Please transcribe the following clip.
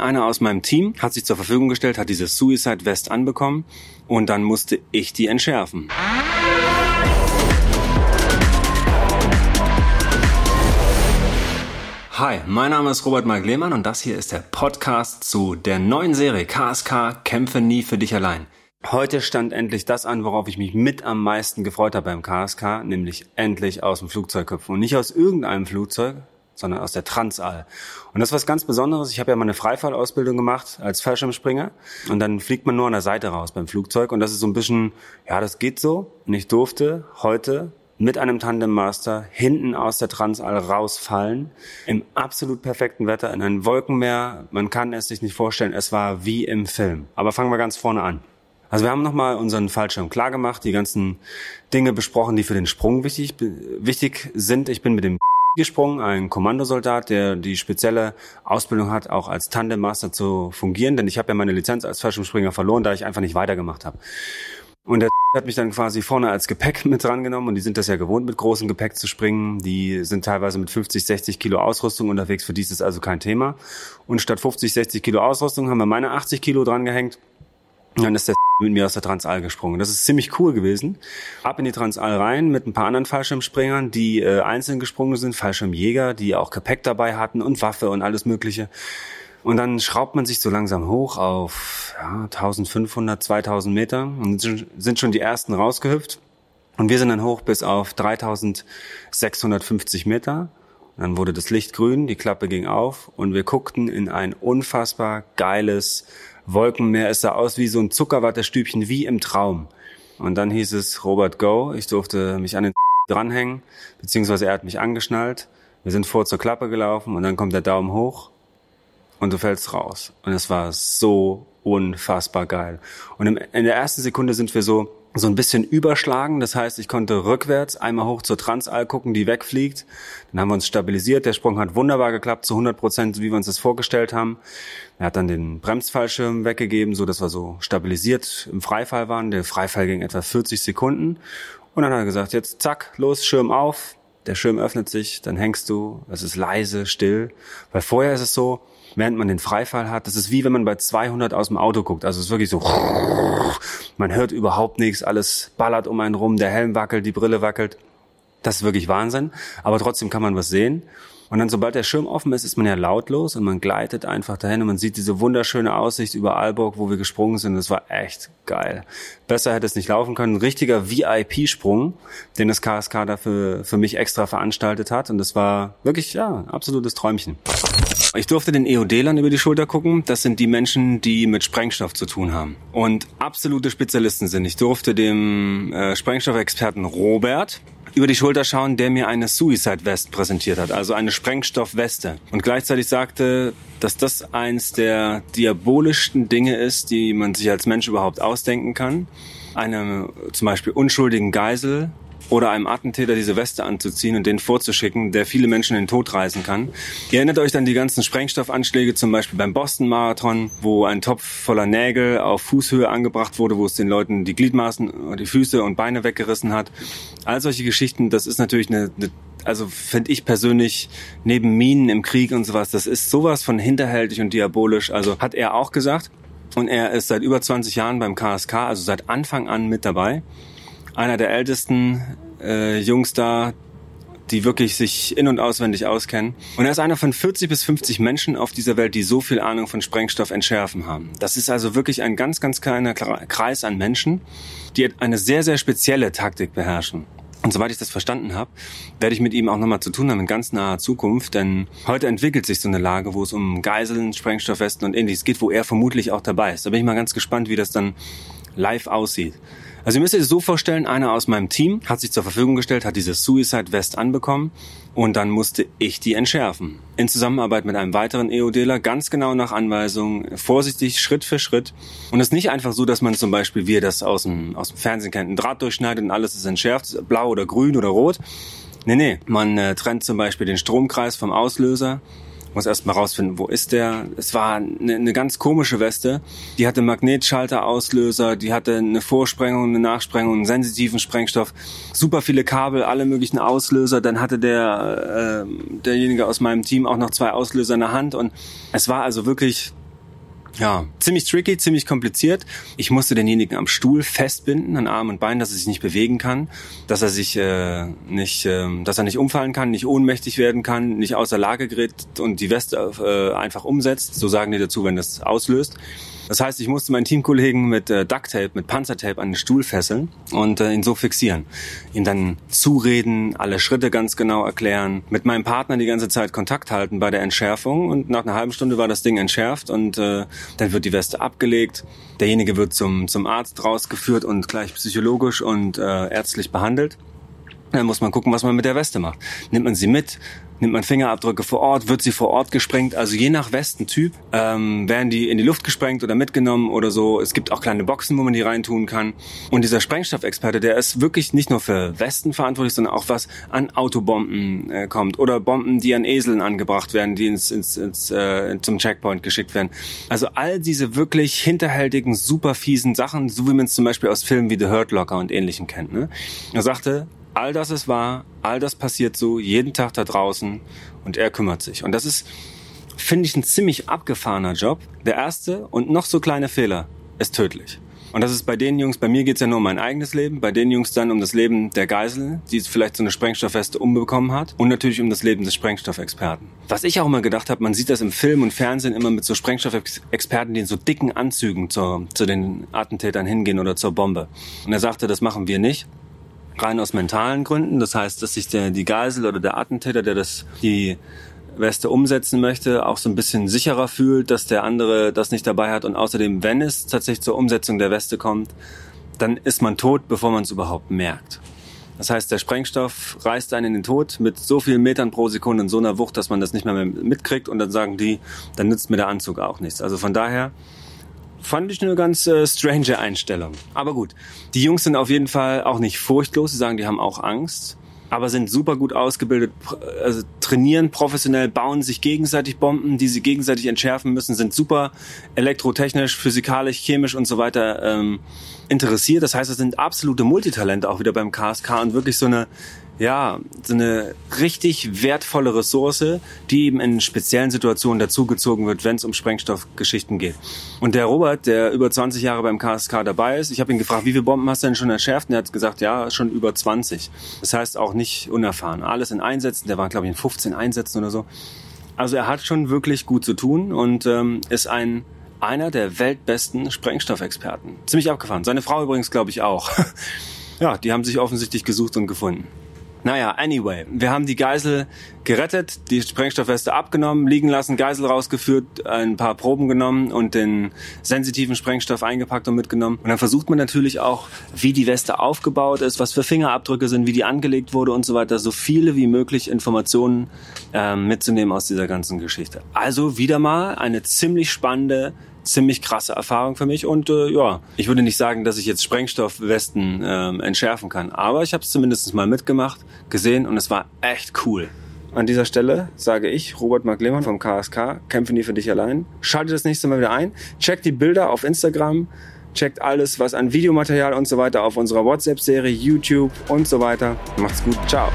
Einer aus meinem Team hat sich zur Verfügung gestellt, hat diese Suicide West anbekommen und dann musste ich die entschärfen. Hi, mein Name ist Robert Mark Lehmann und das hier ist der Podcast zu der neuen Serie KSK Kämpfe nie für dich allein. Heute stand endlich das an, worauf ich mich mit am meisten gefreut habe beim KSK, nämlich endlich aus dem Flugzeug hüpfen. Und nicht aus irgendeinem Flugzeug, sondern aus der Transall. Und das ist was ganz Besonderes. Ich habe ja mal eine Freifallausbildung gemacht als Fallschirmspringer und dann fliegt man nur an der Seite raus beim Flugzeug und das ist so ein bisschen, ja, das geht so. Und ich durfte heute mit einem Tandemmaster hinten aus der Transall rausfallen, im absolut perfekten Wetter, in ein Wolkenmeer. Man kann es sich nicht vorstellen, es war wie im Film. Aber fangen wir ganz vorne an. Also wir haben nochmal unseren Fallschirm klar gemacht, die ganzen Dinge besprochen, die für den Sprung wichtig, wichtig sind. Ich bin mit dem gesprungen, ein Kommandosoldat, der die spezielle Ausbildung hat, auch als Tandemmaster zu fungieren, denn ich habe ja meine Lizenz als Fallschirmspringer verloren, da ich einfach nicht weitergemacht habe. Und der hat mich dann quasi vorne als Gepäck mit drangenommen und die sind das ja gewohnt, mit großem Gepäck zu springen. Die sind teilweise mit 50, 60 Kilo Ausrüstung unterwegs, für die ist es also kein Thema. Und statt 50, 60 Kilo Ausrüstung haben wir meine 80 Kilo drangehängt dann ist der mit mir aus der Transall gesprungen. Das ist ziemlich cool gewesen. Ab in die Transall rein mit ein paar anderen Fallschirmspringern, die äh, einzeln gesprungen sind, Fallschirmjäger, die auch Gepäck dabei hatten und Waffe und alles Mögliche. Und dann schraubt man sich so langsam hoch auf ja, 1500, 2000 Meter und sind schon die ersten rausgehüpft. Und wir sind dann hoch bis auf 3650 Meter. Dann wurde das Licht grün, die Klappe ging auf und wir guckten in ein unfassbar geiles Wolkenmeer. Es sah aus wie so ein Zuckerwatterstübchen, wie im Traum. Und dann hieß es Robert Go. Ich durfte mich an den dranhängen, beziehungsweise er hat mich angeschnallt. Wir sind vor zur Klappe gelaufen und dann kommt der Daumen hoch und du fällst raus. Und es war so unfassbar geil. Und in der ersten Sekunde sind wir so so ein bisschen überschlagen. Das heißt, ich konnte rückwärts einmal hoch zur Transall gucken, die wegfliegt. Dann haben wir uns stabilisiert. Der Sprung hat wunderbar geklappt, zu 100 Prozent, wie wir uns das vorgestellt haben. Er hat dann den Bremsfallschirm weggegeben, so dass wir so stabilisiert im Freifall waren. Der Freifall ging etwa 40 Sekunden. Und dann hat er gesagt, jetzt zack, los, Schirm auf. Der Schirm öffnet sich, dann hängst du. Es ist leise, still. Weil vorher ist es so, während man den Freifall hat. Das ist wie wenn man bei 200 aus dem Auto guckt. Also es ist wirklich so, man hört überhaupt nichts, alles ballert um einen rum, der Helm wackelt, die Brille wackelt. Das ist wirklich Wahnsinn. Aber trotzdem kann man was sehen. Und dann, sobald der Schirm offen ist, ist man ja lautlos und man gleitet einfach dahin und man sieht diese wunderschöne Aussicht über Aalborg, wo wir gesprungen sind. Das war echt geil. Besser hätte es nicht laufen können. Ein richtiger VIP-Sprung, den das KSK dafür für mich extra veranstaltet hat. Und das war wirklich, ja, absolutes Träumchen. Ich durfte den EOD-Lern über die Schulter gucken. Das sind die Menschen, die mit Sprengstoff zu tun haben und absolute Spezialisten sind. Ich durfte dem äh, Sprengstoffexperten Robert über die Schulter schauen, der mir eine Suicide West präsentiert hat, also eine Sprengstoffweste. Und gleichzeitig sagte, dass das eins der diabolischsten Dinge ist, die man sich als Mensch überhaupt ausdenken kann. Eine zum Beispiel unschuldigen Geisel oder einem Attentäter diese Weste anzuziehen und den vorzuschicken, der viele Menschen in den Tod reißen kann. Ihr erinnert euch an die ganzen Sprengstoffanschläge, zum Beispiel beim Boston Marathon, wo ein Topf voller Nägel auf Fußhöhe angebracht wurde, wo es den Leuten die Gliedmaßen, die Füße und Beine weggerissen hat. All solche Geschichten, das ist natürlich eine, eine also finde ich persönlich neben Minen im Krieg und sowas, das ist sowas von hinterhältig und diabolisch. Also hat er auch gesagt. Und er ist seit über 20 Jahren beim KSK, also seit Anfang an mit dabei einer der ältesten äh, Jungs da, die wirklich sich in- und auswendig auskennen. Und er ist einer von 40 bis 50 Menschen auf dieser Welt, die so viel Ahnung von Sprengstoff entschärfen haben. Das ist also wirklich ein ganz, ganz kleiner Kreis an Menschen, die eine sehr, sehr spezielle Taktik beherrschen. Und soweit ich das verstanden habe, werde ich mit ihm auch nochmal zu tun haben in ganz naher Zukunft, denn heute entwickelt sich so eine Lage, wo es um Geiseln, Sprengstoffwesten und ähnliches geht, wo er vermutlich auch dabei ist. Da bin ich mal ganz gespannt, wie das dann live aussieht. Also ihr müsst euch so vorstellen, einer aus meinem Team hat sich zur Verfügung gestellt, hat diese Suicide West anbekommen und dann musste ich die entschärfen. In Zusammenarbeit mit einem weiteren EODler, ganz genau nach Anweisung, vorsichtig, Schritt für Schritt. Und es ist nicht einfach so, dass man zum Beispiel, wie ihr das aus dem, aus dem Fernsehen kennt, einen Draht durchschneidet und alles ist entschärft, blau oder grün oder rot. Nee, nee, man äh, trennt zum Beispiel den Stromkreis vom Auslöser muss erst mal rausfinden, wo ist der. Es war eine, eine ganz komische Weste. Die hatte Magnetschalterauslöser, die hatte eine Vorsprengung, eine Nachsprengung, einen sensitiven Sprengstoff, super viele Kabel, alle möglichen Auslöser. Dann hatte der äh, derjenige aus meinem Team auch noch zwei Auslöser in der Hand und es war also wirklich Ja, ziemlich tricky, ziemlich kompliziert. Ich musste denjenigen am Stuhl festbinden, an Arm und Bein, dass er sich nicht bewegen kann, dass er sich äh, nicht, äh, dass er nicht umfallen kann, nicht ohnmächtig werden kann, nicht außer Lage gerät und die Weste äh, einfach umsetzt. So sagen die dazu, wenn das auslöst. Das heißt, ich musste meinen Teamkollegen mit äh, Ducktape, mit Panzertape an den Stuhl fesseln und äh, ihn so fixieren. Ihm dann zureden, alle Schritte ganz genau erklären, mit meinem Partner die ganze Zeit Kontakt halten bei der Entschärfung und nach einer halben Stunde war das Ding entschärft und äh, dann wird die Weste abgelegt. Derjenige wird zum, zum Arzt rausgeführt und gleich psychologisch und äh, ärztlich behandelt. Dann muss man gucken, was man mit der Weste macht. Nimmt man sie mit? Nimmt man Fingerabdrücke vor Ort? Wird sie vor Ort gesprengt? Also je nach Westentyp ähm, werden die in die Luft gesprengt oder mitgenommen oder so. Es gibt auch kleine Boxen, wo man die reintun kann. Und dieser Sprengstoffexperte, der ist wirklich nicht nur für Westen verantwortlich, sondern auch was an Autobomben äh, kommt oder Bomben, die an Eseln angebracht werden, die ins, ins, ins äh, zum Checkpoint geschickt werden. Also all diese wirklich hinterhältigen, super fiesen Sachen, so wie man es zum Beispiel aus Filmen wie The Hurt Locker und ähnlichen kennt. Ne? Er sagte, all das ist wahr, all das passiert so jeden Tag da draußen und er kümmert sich. Und das ist, finde ich, ein ziemlich abgefahrener Job. Der erste und noch so kleine Fehler ist tödlich. Und das ist bei den Jungs, bei mir geht's ja nur um mein eigenes Leben, bei den Jungs dann um das Leben der Geisel, die vielleicht so eine Sprengstoffweste umbekommen hat und natürlich um das Leben des Sprengstoffexperten. Was ich auch immer gedacht habe, man sieht das im Film und Fernsehen immer mit so Sprengstoffexperten, die in so dicken Anzügen zur, zu den Attentätern hingehen oder zur Bombe. Und er sagte, das machen wir nicht rein aus mentalen Gründen. Das heißt, dass sich der, die Geisel oder der Attentäter, der das, die Weste umsetzen möchte, auch so ein bisschen sicherer fühlt, dass der andere das nicht dabei hat. Und außerdem, wenn es tatsächlich zur Umsetzung der Weste kommt, dann ist man tot, bevor man es überhaupt merkt. Das heißt, der Sprengstoff reißt einen in den Tod mit so vielen Metern pro Sekunde in so einer Wucht, dass man das nicht mehr mitkriegt und dann sagen die, dann nützt mir der Anzug auch nichts. Also von daher fand ich eine ganz äh, strange Einstellung. Aber gut, die Jungs sind auf jeden Fall auch nicht furchtlos. Sie sagen, die haben auch Angst, aber sind super gut ausgebildet, also trainieren professionell, bauen sich gegenseitig Bomben, die sie gegenseitig entschärfen müssen, sind super elektrotechnisch, physikalisch, chemisch und so weiter ähm, interessiert. Das heißt, es sind absolute Multitalente auch wieder beim KSK und wirklich so eine ja, so eine richtig wertvolle Ressource, die eben in speziellen Situationen dazugezogen wird, wenn es um Sprengstoffgeschichten geht. Und der Robert, der über 20 Jahre beim KSK dabei ist, ich habe ihn gefragt, wie viele Bomben hast du denn schon entschärft? Und er hat gesagt, ja, schon über 20. Das heißt auch nicht unerfahren. Alles in Einsätzen, der war, glaube ich, in 15 Einsätzen oder so. Also er hat schon wirklich gut zu tun und ähm, ist ein einer der weltbesten Sprengstoffexperten. Ziemlich abgefahren. Seine Frau übrigens, glaube ich, auch. ja, die haben sich offensichtlich gesucht und gefunden. Naja, anyway, wir haben die Geisel gerettet, die Sprengstoffweste abgenommen, liegen lassen, Geisel rausgeführt, ein paar Proben genommen und den sensitiven Sprengstoff eingepackt und mitgenommen. Und dann versucht man natürlich auch, wie die Weste aufgebaut ist, was für Fingerabdrücke sind, wie die angelegt wurde und so weiter, so viele wie möglich Informationen äh, mitzunehmen aus dieser ganzen Geschichte. Also wieder mal eine ziemlich spannende ziemlich krasse Erfahrung für mich und äh, ja, ich würde nicht sagen, dass ich jetzt Sprengstoffwesten äh, entschärfen kann, aber ich habe es zumindest mal mitgemacht, gesehen und es war echt cool. An dieser Stelle sage ich, Robert Mark Lehmann vom KSK, kämpfe nie für dich allein. Schalte das nächste Mal wieder ein, checkt die Bilder auf Instagram, checkt alles, was an Videomaterial und so weiter auf unserer WhatsApp-Serie, YouTube und so weiter. Macht's gut, ciao.